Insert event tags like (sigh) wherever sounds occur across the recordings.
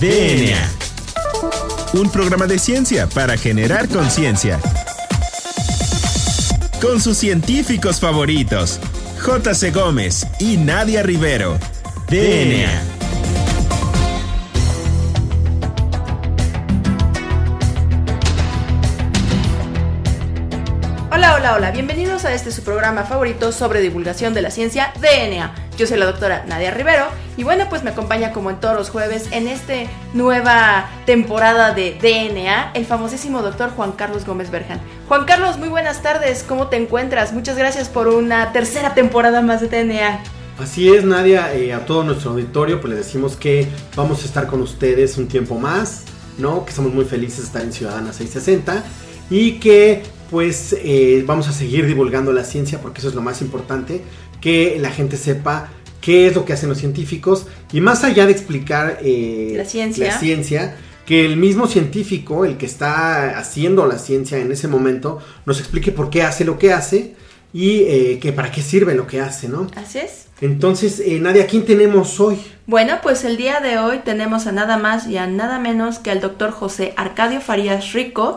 DNA. Un programa de ciencia para generar conciencia. Con sus científicos favoritos, J.C. Gómez y Nadia Rivero. DNA. Hola, hola, hola, bienvenidos a este su programa favorito sobre divulgación de la ciencia DNA. Yo soy la doctora Nadia Rivero y bueno, pues me acompaña como en todos los jueves en esta nueva temporada de DNA el famosísimo doctor Juan Carlos Gómez Berjan. Juan Carlos, muy buenas tardes, ¿cómo te encuentras? Muchas gracias por una tercera temporada más de DNA. Así es, Nadia, eh, a todo nuestro auditorio, pues les decimos que vamos a estar con ustedes un tiempo más, ¿no? Que estamos muy felices de estar en Ciudadana 660 y que pues eh, vamos a seguir divulgando la ciencia porque eso es lo más importante, que la gente sepa qué es lo que hacen los científicos y más allá de explicar eh, La ciencia. la ciencia, que el mismo científico, el que está haciendo la ciencia en ese momento, nos explique por qué hace lo que hace y eh, que para qué sirve lo que hace, ¿no? Así es. Entonces, eh, Nadia, ¿quién tenemos hoy? Bueno, pues el día de hoy tenemos a nada más y a nada menos que al doctor José Arcadio Farías Rico,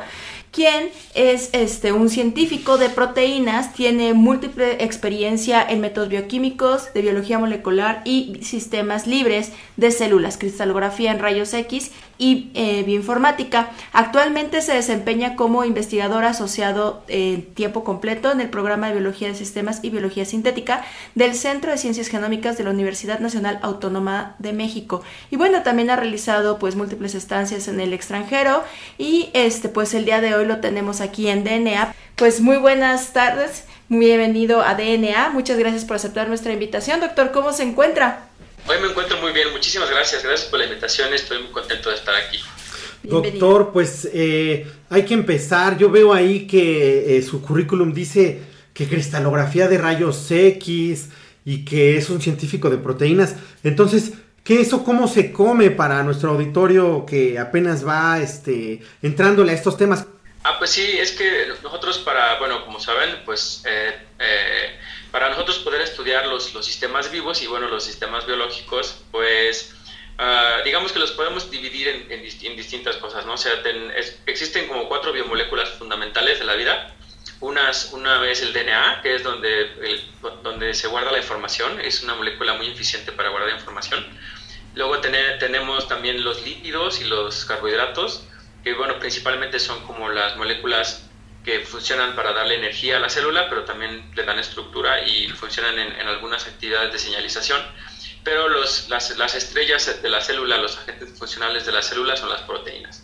quien es este, un científico de proteínas, tiene múltiple experiencia en métodos bioquímicos, de biología molecular y sistemas libres de células, cristalografía en rayos X y eh, bioinformática. Actualmente se desempeña como investigador asociado en tiempo completo en el programa de biología de sistemas y biología sintética del Centro de Ciencias Genómicas de la Universidad Nacional Autónoma de México. Y bueno, también ha realizado pues múltiples estancias en el extranjero y este pues el día de hoy lo tenemos aquí en DNA. Pues muy buenas tardes, muy bienvenido a DNA. Muchas gracias por aceptar nuestra invitación. Doctor, ¿cómo se encuentra? Hoy me encuentro muy bien, muchísimas gracias, gracias por la invitación, estoy muy contento de estar aquí. Bienvenido. Doctor, pues eh, hay que empezar. Yo veo ahí que eh, su currículum dice que cristalografía de rayos X y que es un científico de proteínas. Entonces, ¿qué eso cómo se come para nuestro auditorio que apenas va este, entrándole a estos temas? Ah, pues sí, es que nosotros para, bueno, como saben, pues eh, eh, para nosotros poder estudiar los, los sistemas vivos y bueno, los sistemas biológicos, pues ah, digamos que los podemos dividir en, en dist- en distintas cosas, ¿no? O sea, existen como cuatro biomoléculas fundamentales de la vida. Unas, una es el DNA, que es donde, donde se guarda la información, es una molécula muy eficiente para guardar información. Luego tene- tenemos también los lípidos y los carbohidratos, que bueno, principalmente son como las moléculas que funcionan para darle energía a la célula, pero también le dan estructura y funcionan en, en algunas actividades de señalización. Pero los, las, las estrellas de la célula, los agentes funcionales de la célula son las proteínas.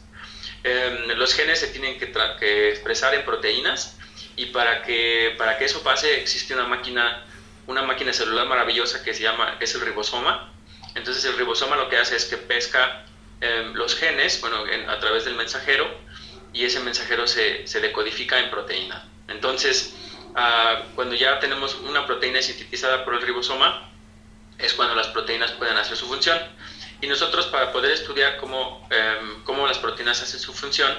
Eh, los genes se tienen que, que expresar en proteínas y para que, para que eso pase existe una máquina, una máquina celular maravillosa que se llama, es el ribosoma. Entonces el ribosoma lo que hace es que pesca eh, los genes, bueno, en- a través del mensajero y ese mensajero se, se decodifica en proteína. Entonces, ah, cuando ya tenemos una proteína sintetizada por el ribosoma, es cuando las proteínas pueden hacer su función. Y nosotros para poder estudiar cómo, em, cómo las proteínas hacen su función,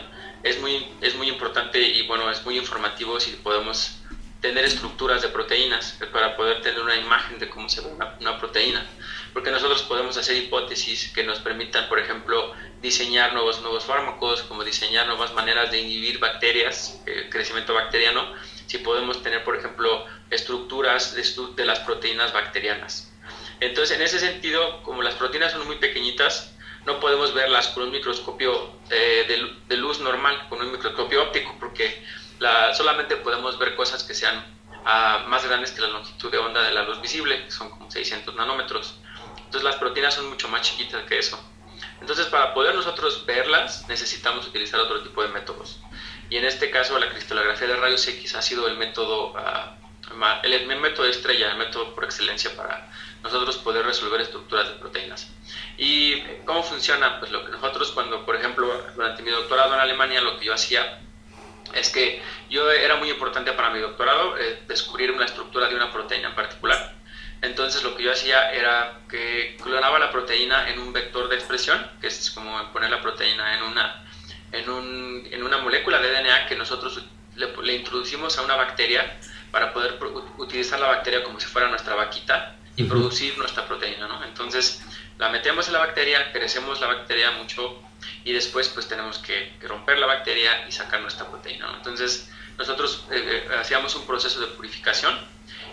es muy, es muy importante y bueno, es muy informativo si podemos tener estructuras de proteínas eh, para poder tener una imagen de cómo se ve una, una proteína. Porque nosotros podemos hacer hipótesis que nos permitan, por ejemplo, diseñar nuevos, nuevos fármacos, como diseñar nuevas maneras de inhibir bacterias, eh, crecimiento bacteriano, si podemos tener, por ejemplo, estructuras de, de las proteínas bacterianas. Entonces, en ese sentido, como las proteínas son muy pequeñitas, no podemos verlas con un microscopio eh, de, de luz normal, con un microscopio óptico, porque la- solamente podemos ver cosas que sean ah, más grandes que la longitud de onda de la luz visible, que son como 600 nanómetros. Entonces, las proteínas son mucho más chiquitas que eso. Entonces, para poder nosotros verlas, necesitamos utilizar otro tipo de métodos. Y en este caso, la cristalografía de rayos X ha sido el método, el, el método estrella, el método por excelencia para nosotros poder resolver estructuras de proteínas. ¿Y cómo funciona? Pues lo que nosotros cuando, por ejemplo, durante mi doctorado en Alemania, lo que yo hacía es que yo era muy importante para mi doctorado eh, descubrir una estructura de una proteína en particular. Entonces lo que yo hacía era que clonaba la proteína en un vector de expresión, que es como poner la proteína en una, en un, en una molécula de DNA que nosotros le, le introducimos a una bacteria para poder utilizar la bacteria como si fuera nuestra vaquita y producir nuestra proteína, ¿no? Entonces, la metemos en la bacteria, crecemos la bacteria mucho y después pues tenemos que, romper la bacteria y sacar nuestra proteína, ¿no? Entonces, nosotros eh, eh, hacíamos un proceso de purificación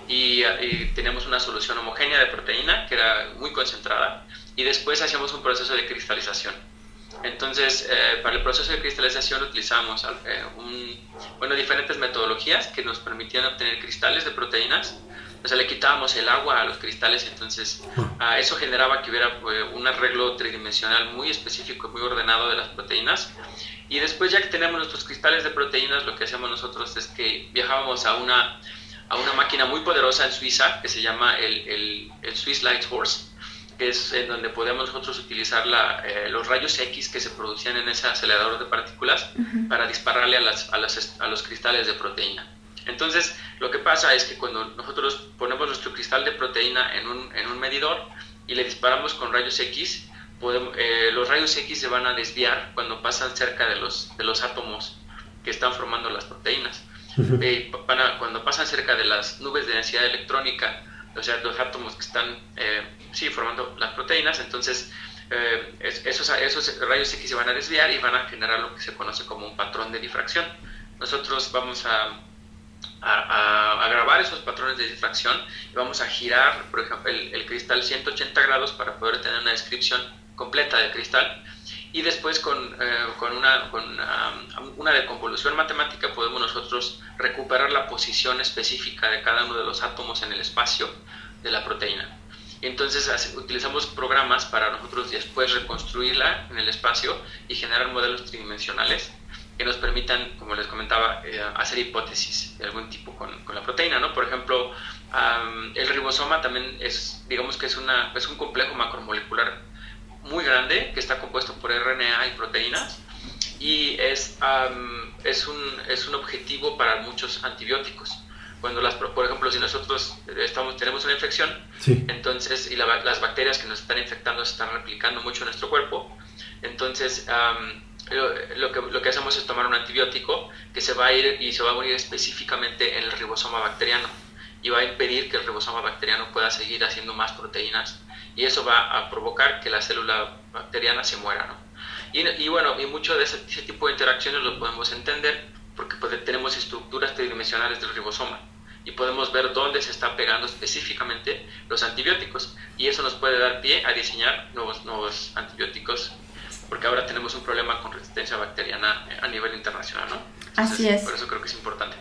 y, y, teníamos una solución homogénea de proteína que era muy concentrada y después hacíamos un proceso de cristalización. Entonces, eh, para el proceso de cristalización utilizamos bueno, diferentes metodologías que nos permitían obtener cristales de proteínas o sea, le quitábamos el agua a los cristales, entonces uh, eso generaba que hubiera eh, un arreglo tridimensional muy específico, muy ordenado de las proteínas. Y después, ya que tenemos nuestros cristales de proteínas, lo que hacíamos nosotros es que viajábamos a una, a una máquina muy poderosa en Suiza que se llama el, el, Swiss Light Horse, que es en donde podemos nosotros utilizar la, eh, los rayos X que se producían en ese acelerador de partículas para dispararle a, las, a, las, a los cristales de proteína. Entonces, lo que pasa es que cuando nosotros ponemos nuestro cristal de proteína en un, en un medidor y le disparamos con rayos X, podemos, eh, los rayos X se van a desviar cuando pasan cerca de los, de los átomos que están formando las proteínas. Eh, cuando pasan cerca de las nubes de densidad electrónica, o sea, los átomos que están eh, sí, formando las proteínas, entonces esos, esos rayos X se van a desviar y van a generar lo que se conoce como un patrón de difracción. Nosotros vamos a a, grabar esos patrones de difracción y vamos a girar, por ejemplo, el, cristal 180 grados para poder tener una descripción completa del cristal. Y después con, eh, con, una, con um, una deconvolución matemática podemos nosotros recuperar la posición específica de cada uno de los átomos en el espacio de la proteína. Entonces utilizamos programas para nosotros después reconstruirla en el espacio y generar modelos tridimensionales que nos permitan, como les comentaba, eh, hacer hipótesis de algún tipo con, con, la proteína, ¿no? Por ejemplo, el ribosoma también es, digamos que es, una, es un complejo macromolecular muy grande que está compuesto por RNA y proteínas y es, es, un, es un objetivo para muchos antibióticos. Cuando las, por ejemplo, si nosotros estamos, tenemos una infección, entonces, y las bacterias que nos están infectando se están replicando mucho en nuestro cuerpo, entonces lo, que, lo que es tomar un antibiótico que se va a ir y se va a unir específicamente en el ribosoma bacteriano y va a impedir que el ribosoma bacteriano pueda seguir haciendo más proteínas y eso va a provocar que la célula bacteriana se muera. ¿no? Y, y, bueno, y mucho de ese, tipo de interacciones lo podemos entender porque pues, tenemos estructuras tridimensionales del ribosoma y podemos ver dónde se están pegando específicamente los antibióticos y eso nos puede dar pie a diseñar nuevos, nuevos antibióticos porque ahora tenemos un problema con resistencia bacteriana a nivel internacional, ¿no? Así es. Por eso creo que es importante.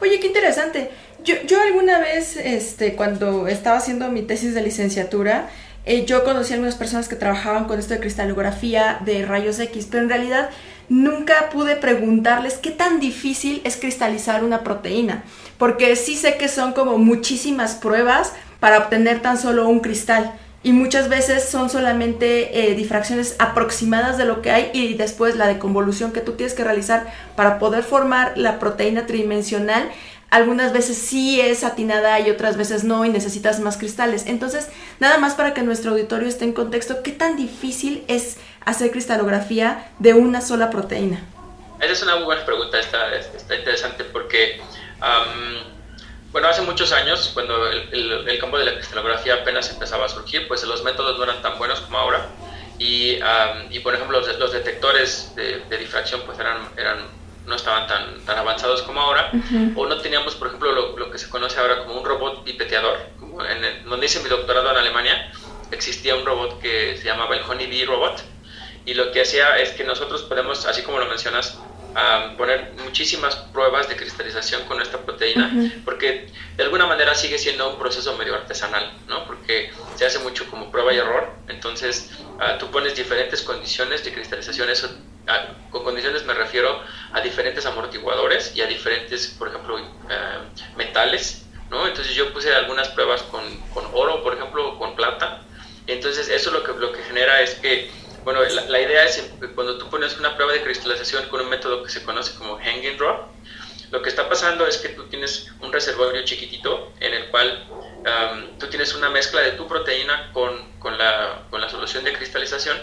Oye, qué interesante. Yo, yo alguna vez, este, cuando estaba haciendo mi tesis de licenciatura, eh, yo conocí a algunas personas que trabajaban con esto de cristalografía de rayos X, pero en realidad nunca pude preguntarles qué tan difícil es cristalizar una proteína, porque sí sé que son como muchísimas pruebas para obtener tan solo un cristal y muchas veces son solamente eh, difracciones aproximadas de lo que hay y después la deconvolución que tú tienes que realizar para poder formar la proteína tridimensional. Algunas veces sí es atinada y otras veces no y necesitas más cristales. Entonces, nada más para que nuestro auditorio esté en contexto, ¿qué tan difícil es hacer cristalografía de una sola proteína? Esa es una muy buena pregunta, está, está interesante porque... Bueno, hace muchos años, cuando el, campo de la cristalografía apenas empezaba a surgir, pues los métodos no eran tan buenos como ahora. Y, y por ejemplo, los, detectores de, difracción pues eran, eran, no estaban tan, tan avanzados como ahora. O no teníamos, por ejemplo, lo, que se conoce ahora como un robot pipeteador. Como en donde hice mi doctorado en Alemania, existía un robot que se llamaba el Honeybee Robot. Y lo que hacía es que nosotros podemos, así como lo mencionas, a poner muchísimas pruebas de cristalización con esta proteína, porque de alguna manera sigue siendo un proceso medio artesanal, ¿no? Porque se hace mucho como prueba y error, entonces ah, tú pones diferentes condiciones de cristalización, eso, ah, con condiciones me refiero a diferentes amortiguadores y a diferentes, por ejemplo, ah, metales, ¿no? Entonces yo puse algunas pruebas con, con oro, por ejemplo, o con plata, entonces eso lo que, lo que genera es que bueno, la, idea es cuando tú pones una prueba de cristalización con un método que se conoce como hanging draw, lo que está pasando es que tú tienes un reservorio chiquitito en el cual um, tú tienes una mezcla de tu proteína con, con, la, con, la, solución de cristalización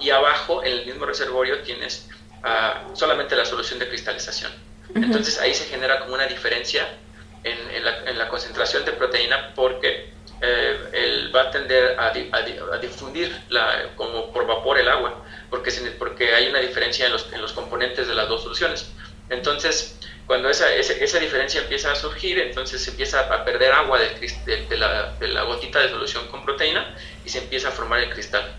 y abajo en el mismo reservorio tienes uh, solamente la solución de cristalización. Entonces ahí se genera como una diferencia en, en, la, en, la, concentración de proteína porque él va a tender a, a, difundir la, como por vapor el agua, porque, porque hay una diferencia en los, en los componentes de las dos soluciones. Entonces, cuando esa, esa, diferencia empieza a surgir, entonces se empieza a perder agua de, de, la, de, la, gotita de solución con proteína y se empieza a formar el cristal.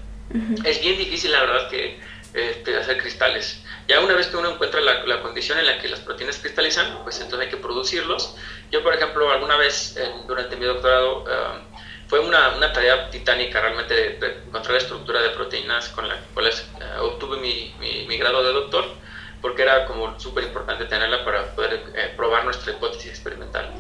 Es bien difícil, la verdad, que este, hacer cristales. Ya una vez que uno encuentra la, la, condición en la que las proteínas cristalizan, pues entonces hay que producirlos. Yo, por ejemplo, alguna vez durante mi doctorado um, fue una, una, tarea titánica realmente de, encontrar la estructura de proteínas con la cual uh, obtuve mi, mi, mi grado de doctor porque era como súper importante tenerla para poder eh, probar nuestra hipótesis experimental.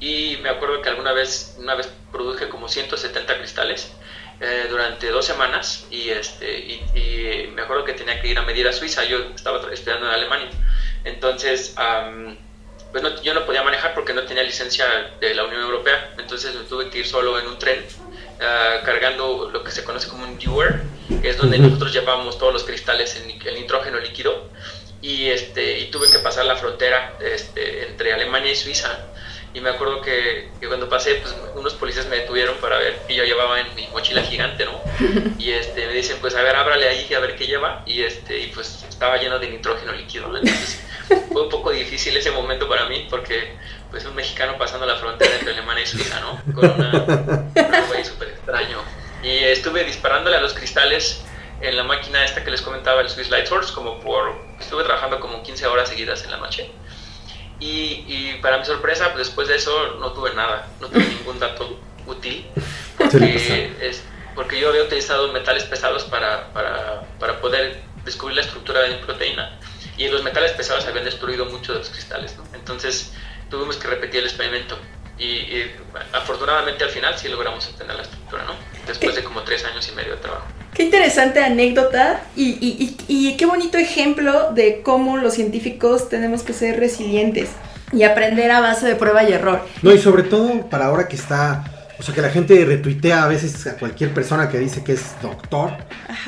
Y me acuerdo que alguna vez, una vez produje como 170 cristales eh, durante dos semanas y, este, y, me acuerdo que tenía que ir a medir a Suiza, yo estaba estudiando en Alemania. Entonces, pues yo no podía manejar porque no tenía licencia de la Unión Europea, entonces me tuve que ir solo en un tren ah, cargando lo que se conoce como un dewar, que es donde nosotros llevamos todos los cristales en el nitrógeno líquido y, este, y tuve que pasar la frontera este, entre Alemania y Suiza. Y me acuerdo que, que, cuando pasé, pues unos policías me detuvieron para ver que yo llevaba en mi mochila gigante, ¿no? (laughs) Y este, me dicen, pues a ver, ábrale ahí a ver qué lleva. Y, este, y pues estaba lleno de nitrógeno líquido, ¿no? Entonces (laughs) fue un poco difícil ese momento para mí porque pues un mexicano pasando la frontera entre Alemania y Suiza, ¿no? Con una, algo ahí súper extraño. Y estuve disparándole a los cristales en la máquina esta que les comentaba, el Swiss Light Source, como por, estuve trabajando como 15 horas seguidas en la noche. Y, y para mi sorpresa, pues, después de eso no tuve nada, no tuve ningún dato útil, porque, es, porque yo había utilizado metales pesados para, para, para poder descubrir la estructura de mi proteína y los metales pesados habían destruido muchos de los cristales. ¿no? Entonces tuvimos que repetir el experimento y, y, afortunadamente al final sí logramos obtener la estructura, ¿no? después de como tres años y medio de trabajo. Qué interesante anécdota y, y, y, qué bonito ejemplo de cómo los científicos tenemos que ser resilientes y aprender a base de prueba y error. No, y sobre todo para ahora que está, o sea, que la gente retuitea a veces a cualquier persona que dice que es doctor,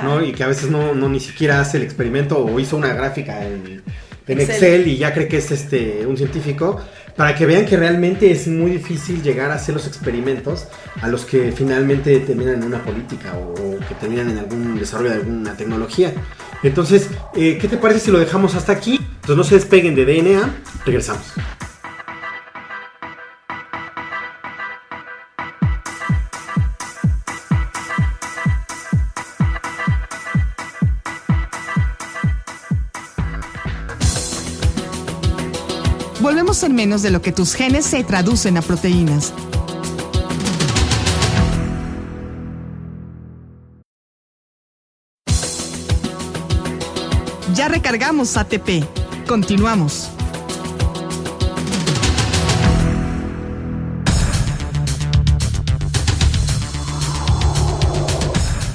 ¿no? Y que a veces no, no ni siquiera hace el experimento o hizo una gráfica en, en Excel. y ya cree que es este un científico para que vean que realmente es muy difícil llegar a hacer los experimentos a los que finalmente terminan en una política o, que terminan en algún desarrollo de alguna tecnología. Entonces, eh, ¿qué te parece si lo dejamos hasta aquí? Entonces no se despeguen de DNA, regresamos. En menos de lo que tus genes se traducen a proteínas. Ya recargamos ATP. Continuamos.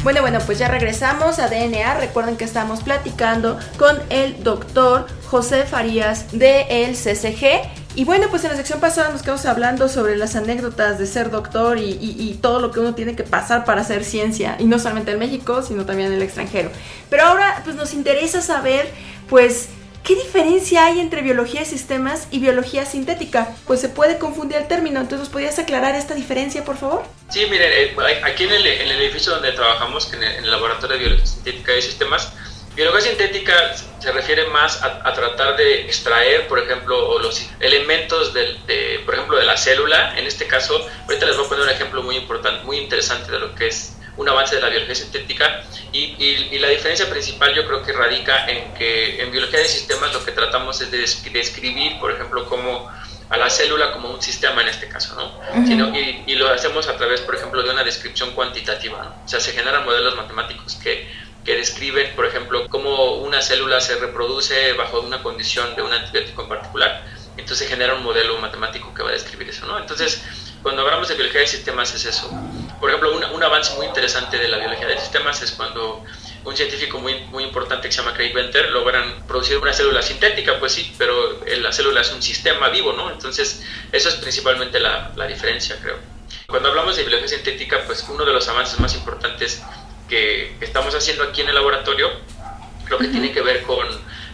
Bueno, bueno, pues ya regresamos a DNA. Recuerden que estamos platicando con el doctor José Farías de el CCG. Y bueno, pues en la sección pasada nos quedamos hablando sobre las anécdotas de ser doctor y, todo lo que uno tiene que pasar para hacer ciencia, y no solamente en México, sino también en el extranjero. Pero ahora pues nos interesa saber, pues, ¿Qué diferencia hay entre biología de sistemas y biología sintética? Pues se puede confundir el término, entonces ¿podrías aclarar esta diferencia, por favor? Sí, miren, eh, aquí en el, edificio donde trabajamos, en el Laboratorio de Biología Sintética y Sistemas, Biología sintética se refiere más a, tratar de extraer, por ejemplo, los elementos del, de, por ejemplo, de la célula. En este caso, ahorita les voy a poner un ejemplo muy importante, muy interesante de lo que es un avance de la biología sintética y, y, la diferencia principal yo creo que radica en que en biología de sistemas lo que tratamos es de describir, por ejemplo, como a la célula como un sistema en este caso, ¿no? Sino, y, y, lo hacemos a través, por ejemplo, de una descripción cuantitativa, ¿no? O sea, se generan modelos matemáticos que que describen, por ejemplo, cómo una célula se reproduce bajo una condición de un antibiótico en particular. Entonces genera un modelo matemático que va a describir eso, ¿no? Entonces, cuando hablamos de biología de sistemas es eso. Por ejemplo, un, avance muy interesante de la biología de sistemas es cuando un científico muy, muy importante que se llama Craig Venter logran producir una célula sintética, pues sí, pero la célula es un sistema vivo, ¿no? Entonces, eso es principalmente la, la diferencia, creo. Cuando hablamos de biología sintética, pues uno de los avances más importantes que estamos haciendo aquí en el laboratorio, lo que tiene que ver con,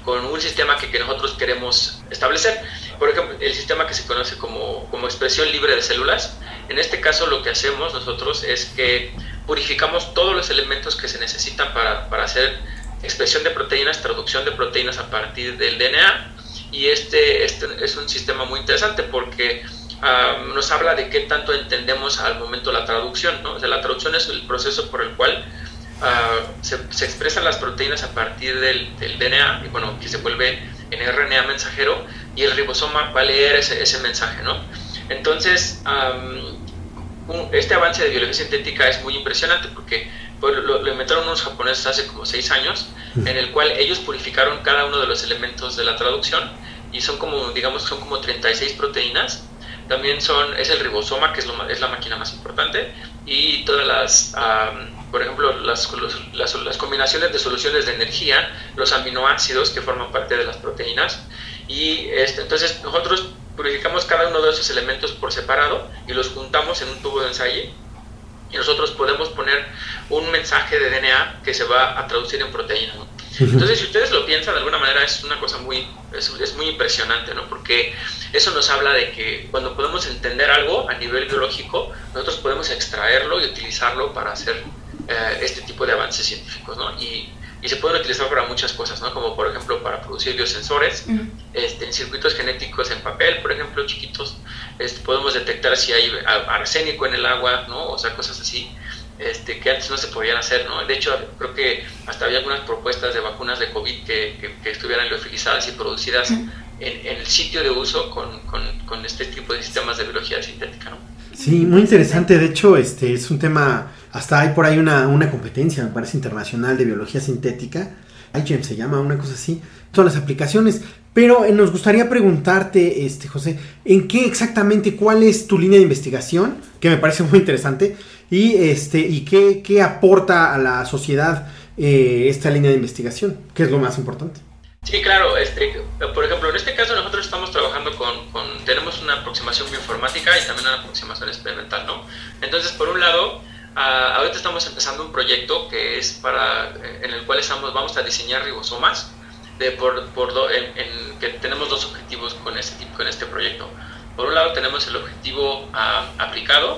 con un sistema que, que, nosotros queremos establecer. Por ejemplo, el sistema que se conoce como, como expresión libre de células En este caso lo que hacemos nosotros es que purificamos todos los elementos que se necesitan para, para hacer expresión de proteínas, traducción de proteínas a partir del DNA. Y este, este es un sistema muy interesante porque nos habla de qué tanto entendemos al momento la traducción. ¿no? O sea, la traducción es el proceso por el cual se, se, expresan las proteínas a partir del, del, DNA, y bueno, que se vuelve en RNA mensajero, y el ribosoma va a leer ese, ese mensaje. ¿no? Entonces, este avance de biología sintética es muy impresionante porque pues, lo, inventaron unos japoneses hace como seis años, en el cual ellos purificaron cada uno de los elementos de la traducción y son como, digamos, son como 36 proteínas. También son, es el ribosoma, que es, lo, es la máquina más importante, y todas las, por ejemplo, las, las, las, combinaciones de soluciones de energía, los aminoácidos que forman parte de las proteínas. Y este, entonces nosotros purificamos cada uno de esos elementos por separado y los juntamos en un tubo de ensayo y nosotros podemos poner un mensaje de DNA que se va a traducir en proteína. Entonces, si ustedes lo piensan de alguna manera, es una cosa muy, es, muy impresionante, ¿no? Porque eso nos habla de que cuando podemos entender algo a nivel biológico, nosotros podemos extraerlo y utilizarlo para hacer eh, este tipo de avances científicos, ¿no? Y y se pueden utilizar para muchas cosas, ¿no? Como por ejemplo para producir biosensores, este, en circuitos genéticos en papel, por ejemplo, chiquitos, este, podemos detectar si hay arsénico en el agua, ¿no? O sea, cosas así. Este, que antes no se podían hacer, ¿no? De hecho, creo que hasta había algunas propuestas de vacunas de COVID que, que, estuvieran liofilizadas y producidas en, en, el sitio de uso con, con, con, este tipo de sistemas de biología sintética, ¿no? Sí, muy interesante. De hecho, este es un tema hasta hay por ahí una, una competencia, me parece, internacional de biología sintética. IGEM se llama, una cosa así. Todas las aplicaciones. Pero eh, nos gustaría preguntarte, este, José, ¿en qué exactamente, cuál es tu línea de investigación? Que me parece muy interesante. Y, este, y qué, qué aporta a la sociedad eh, esta línea de investigación, que es lo más importante. Sí, claro. Este, por ejemplo, en este caso nosotros estamos trabajando con, tenemos una aproximación bioinformática y también una aproximación experimental, ¿no? Entonces, por un lado, Ah, ahorita estamos empezando un proyecto que es para, en el cual estamos, vamos a diseñar ribosomas, de por, por en, que tenemos dos objetivos con este, con este proyecto. Por un lado tenemos el objetivo ah, aplicado,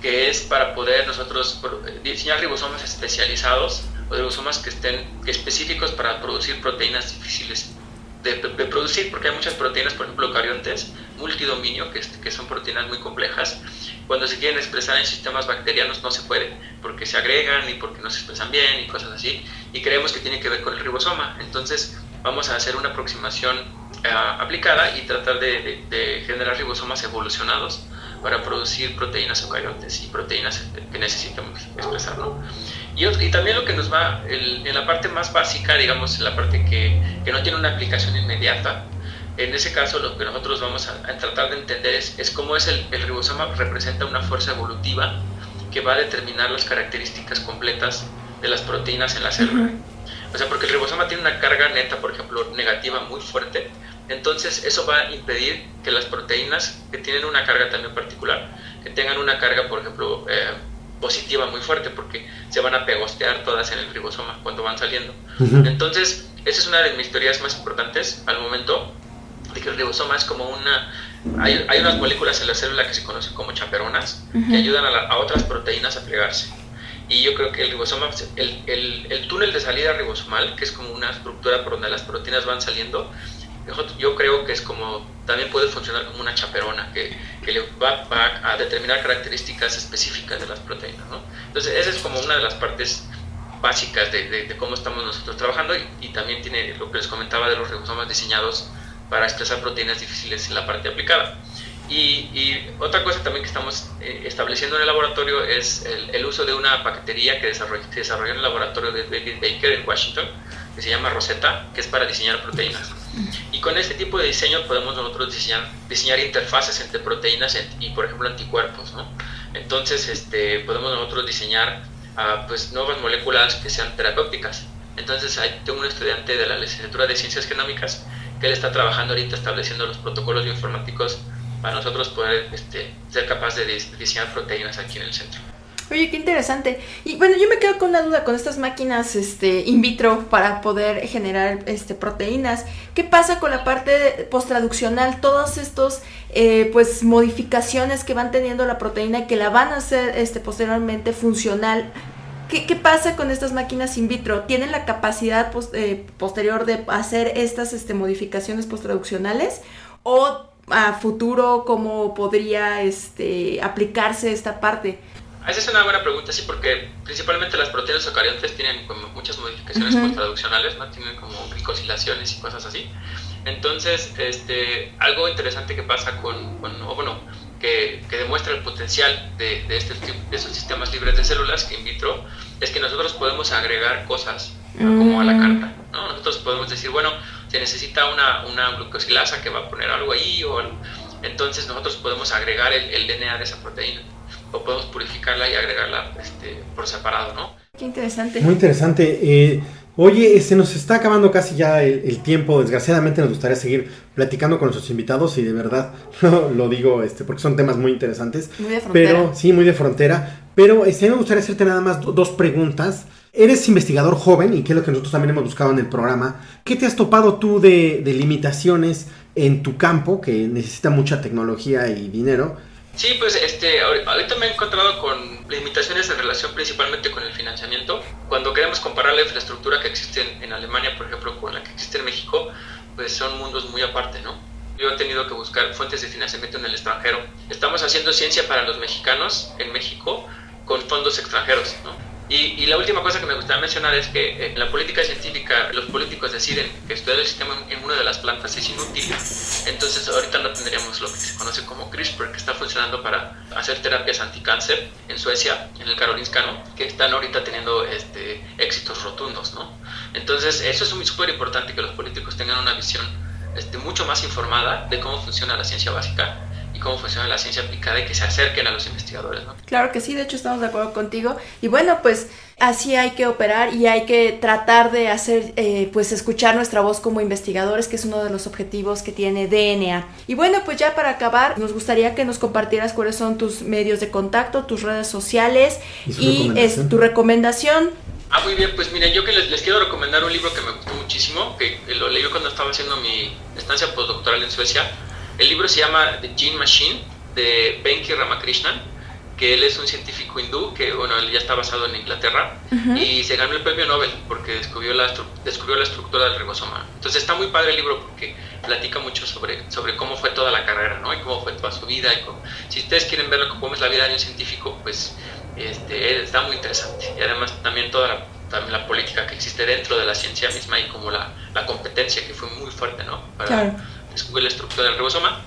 que es para poder nosotros diseñar ribosomas especializados o ribosomas que estén específicos para producir proteínas difíciles de, producir, porque hay muchas proteínas, por ejemplo, eucariontes, multidominio, que, que son proteínas muy complejas, cuando se quieren expresar en sistemas bacterianos no se puede, porque se agregan y porque no se expresan bien y cosas así, y creemos que tiene que ver con el ribosoma. Entonces vamos a hacer una aproximación eh, aplicada y tratar de, generar ribosomas evolucionados para producir proteínas eucariontes y proteínas que necesitamos expresar. ¿no? Y, y, también lo que nos va, en la parte más básica, digamos, en la parte que, que no tiene una aplicación inmediata, en ese caso, lo que nosotros vamos a, tratar de entender es, es cómo es el, el, ribosoma representa una fuerza evolutiva que va a determinar las características completas de las proteínas en la célula. O sea, porque el ribosoma tiene una carga neta, por ejemplo, negativa muy fuerte, entonces eso va a impedir que las proteínas que tienen una carga también particular, que tengan una carga, por ejemplo, eh, positiva muy fuerte, porque se van a pegostear todas en el ribosoma cuando van saliendo. Entonces, esa es una de mis teorías más importantes al momento de que el ribosoma es como una... Hay, hay, unas moléculas en la célula que se conocen como chaperonas, que ayudan a, otras proteínas a plegarse. Y yo creo que el ribosoma, el, el, el, túnel de salida ribosomal, que es como una estructura por donde las proteínas van saliendo, yo creo que es como, también puede funcionar como una chaperona que, que le va, va, a determinar características específicas de las proteínas. ¿no? Entonces, esa es como una de las partes básicas de, de, cómo estamos nosotros trabajando y, y, también tiene lo que les comentaba de los ribosomas diseñados para expresar proteínas difíciles en la parte aplicada. Y, otra cosa también que estamos eh, estableciendo en el laboratorio es el, uso de una paquetería que desarrolló, se desarrolló en el laboratorio de David Baker en Washington, que se llama Rosetta, que es para diseñar proteínas. Y con este tipo de diseño podemos nosotros diseñar, diseñar interfaces entre proteínas y, por ejemplo, anticuerpos. ¿no? Entonces, este, podemos nosotros diseñar uh, pues, nuevas moléculas que sean terapéuticas. Entonces, hay, tengo un estudiante de la licenciatura de Ciencias Genómicas que él está trabajando ahorita estableciendo los protocolos bioinformáticos para nosotros poder este, ser capaz de diseñar proteínas aquí en el centro. Oye, qué interesante. Y bueno, yo me quedo con una duda con estas máquinas este, in vitro para poder generar este, proteínas. ¿Qué pasa con la parte posttraduccional? Todas estas eh, pues, modificaciones que van teniendo la proteína y que la van a hacer este, posteriormente funcional. ¿Qué, ¿Qué, pasa con estas máquinas in vitro? ¿Tienen la capacidad eh, posterior de hacer estas este, modificaciones posttraduccionales? ¿O a futuro cómo podría este, aplicarse esta parte? Esa es una buena pregunta, sí, porque principalmente las proteínas eucariontes tienen como muchas modificaciones uh -huh. ¿no? Tienen como glicosilaciones y cosas así. Entonces, este, algo interesante que pasa con, con o bueno, que, que, demuestra el potencial de, de, este, de esos sistemas libres de células que in vitro, es que nosotros podemos agregar cosas ¿no? como a la carta. ¿no? Nosotros podemos decir, bueno, se necesita una, una glucosilasa que va a poner algo ahí, o algo. entonces nosotros podemos agregar el, el DNA de esa proteína o podemos purificarla y agregarla este, por separado, ¿no? Qué interesante. Muy interesante. Eh, oye, se nos está acabando casi ya el, el, tiempo. Desgraciadamente nos gustaría seguir platicando con nuestros invitados y de verdad (laughs) lo, lo digo este, porque son temas muy interesantes. Muy de frontera. Pero sí, muy de frontera. Pero este, me gustaría hacerte nada más dos preguntas. Eres investigador joven y que es lo que nosotros también hemos buscado en el programa. ¿Qué te has topado tú de, de limitaciones en tu campo que necesita mucha tecnología y dinero? Sí, pues este, ahorita me he encontrado con limitaciones en relación principalmente con el financiamiento. Cuando queremos comparar la infraestructura que existe en, Alemania, por ejemplo, con la que existe en México, pues son mundos muy aparte, ¿no? Yo he tenido que buscar fuentes de financiamiento en el extranjero. Estamos haciendo ciencia para los mexicanos en México con fondos extranjeros, ¿no? Y, y, la última cosa que me gustaría mencionar es que en la política científica los políticos deciden que estudiar el sistema en una de las plantas es inútil. Entonces ahorita no tendríamos lo que se conoce como CRISPR, que está funcionando para hacer terapias anticáncer en Suecia, en el Karolinska, ¿no? que están ahorita teniendo este, éxitos rotundos. ¿no? Entonces eso es súper importante que los políticos tengan una visión este, mucho más informada de cómo funciona la ciencia básica y cómo funciona la ciencia aplicada y que se acerquen a los investigadores. ¿no? Claro que sí, de hecho estamos de acuerdo contigo. Y bueno, pues así hay que operar y hay que tratar de hacer, eh, pues escuchar nuestra voz como investigadores, que es uno de los objetivos que tiene DNA. Y bueno, pues ya para acabar, nos gustaría que nos compartieras cuáles son tus medios de contacto, tus redes sociales y, y es, tu recomendación. Ah, muy bien, pues miren, yo que les, les, quiero recomendar un libro que me gustó muchísimo, que lo leí cuando estaba haciendo mi estancia postdoctoral en Suecia, el libro se llama The Gene Machine de Venki Ramakrishnan, que él es un científico hindú que, bueno, él ya está basado en Inglaterra uh -huh. y se ganó el premio Nobel porque descubrió la, descubrió la estructura del ribosoma. Entonces está muy padre el libro porque platica mucho sobre, sobre cómo fue toda la carrera, ¿no? Y cómo fue toda su vida. Y cómo, si ustedes quieren ver cómo es la vida de un científico, pues este, está muy interesante. Y además también toda la, también la política que existe dentro de la ciencia misma y como la, la competencia que fue muy fuerte, ¿no? Para, claro descubrir la estructura del ribosoma.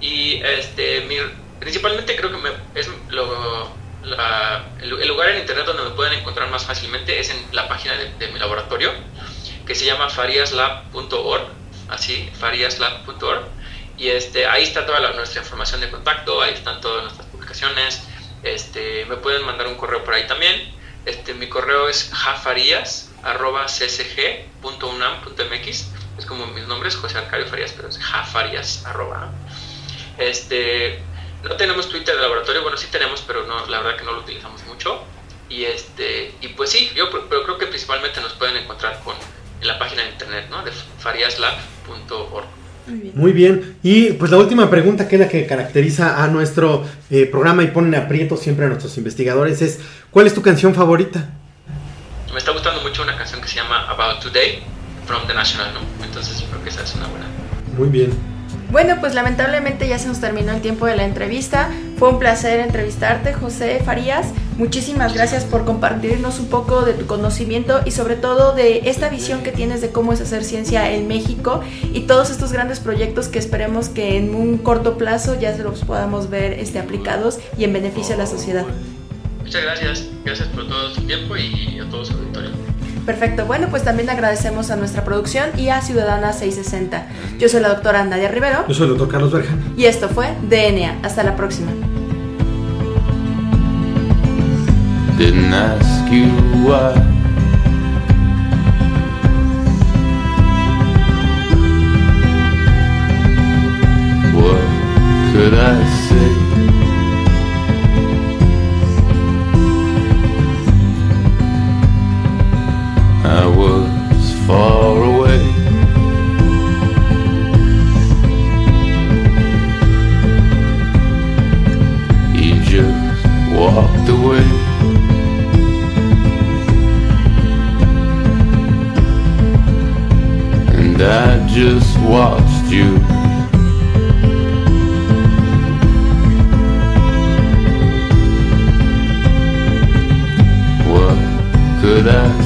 Y este mi, principalmente creo que me, es lo, la, el, el, lugar en internet donde me pueden encontrar más fácilmente es en la página de, de mi laboratorio que se llama fariaslab.org así fariaslab.org y este ahí está toda la, nuestra información de contacto ahí están todas nuestras publicaciones. Este me pueden mandar un correo por ahí también. Este mi correo es jafarias@csg.unam.mx es como mis nombres, José Arcadio Farías, pero es jafarias, arroba. Este, no tenemos Twitter de laboratorio, bueno, sí tenemos, pero no, la verdad que no lo utilizamos mucho. Y este, y pues sí, yo pero creo que principalmente nos pueden encontrar con en la página de internet, ¿no? De fariaslab.org. Muy bien. Muy bien. Y pues la última pregunta que es la que caracteriza a nuestro eh, programa y pone en aprieto siempre a nuestros investigadores es ¿cuál es tu canción favorita? Me está gustando mucho una canción que se llama About Today from the National, ¿no? Entonces yo creo que esa es una buena. Muy bien. Bueno, pues lamentablemente ya se nos terminó el tiempo de la entrevista. Fue un placer entrevistarte, José Farías. Muchísimas gracias por compartirnos un poco de tu conocimiento y sobre todo de esta visión que tienes de cómo es hacer ciencia en México y todos estos grandes proyectos que esperemos que en un corto plazo ya se los podamos ver este, aplicados y en beneficio de la sociedad. Muchas gracias. Gracias por todo su tiempo y a todo su auditorio. Perfecto, bueno, pues también agradecemos a nuestra producción y a Ciudadana 660. Yo soy la doctora Nadia Rivero. Yo soy el doctor Carlos Berja. Y esto fue DNA. Hasta la próxima. Didn't ask you why. What could I say? Could